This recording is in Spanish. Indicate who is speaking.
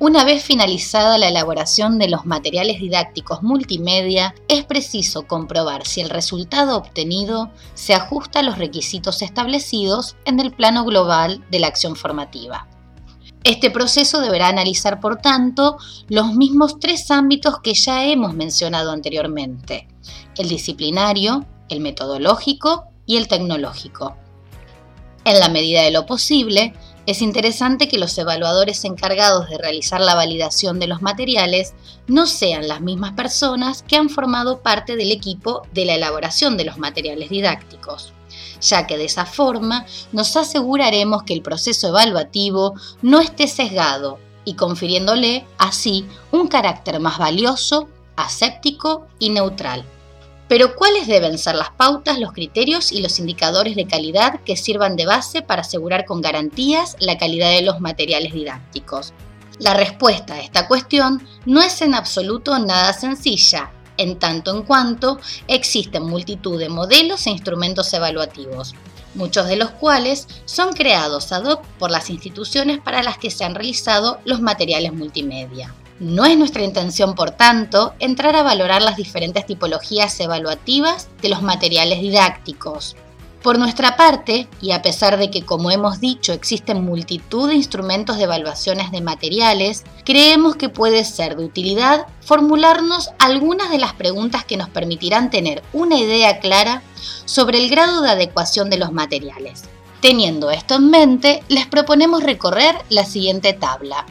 Speaker 1: Una vez finalizada la elaboración de los materiales didácticos multimedia, es preciso comprobar si el resultado obtenido se ajusta a los requisitos establecidos en el plano global de la acción formativa. Este proceso deberá analizar, por tanto, los mismos tres ámbitos que ya hemos mencionado anteriormente, el disciplinario, el metodológico y el tecnológico. En la medida de lo posible, es interesante que los evaluadores encargados de realizar la validación de los materiales no sean las mismas personas que han formado parte del equipo de la elaboración de los materiales didácticos, ya que de esa forma nos aseguraremos que el proceso evaluativo no esté sesgado y confiriéndole así un carácter más valioso, aséptico y neutral. Pero ¿cuáles deben ser las pautas, los criterios y los indicadores de calidad que sirvan de base para asegurar con garantías la calidad de los materiales didácticos? La respuesta a esta cuestión no es en absoluto nada sencilla, en tanto en cuanto existen multitud de modelos e instrumentos evaluativos, muchos de los cuales son creados ad hoc por las instituciones para las que se han realizado los materiales multimedia. No es nuestra intención, por tanto, entrar a valorar las diferentes tipologías evaluativas de los materiales didácticos. Por nuestra parte, y a pesar de que, como hemos dicho, existen multitud de instrumentos de evaluaciones de materiales, creemos que puede ser de utilidad formularnos algunas de las preguntas que nos permitirán tener una idea clara sobre el grado de adecuación de los materiales. Teniendo esto en mente, les proponemos recorrer la siguiente tabla.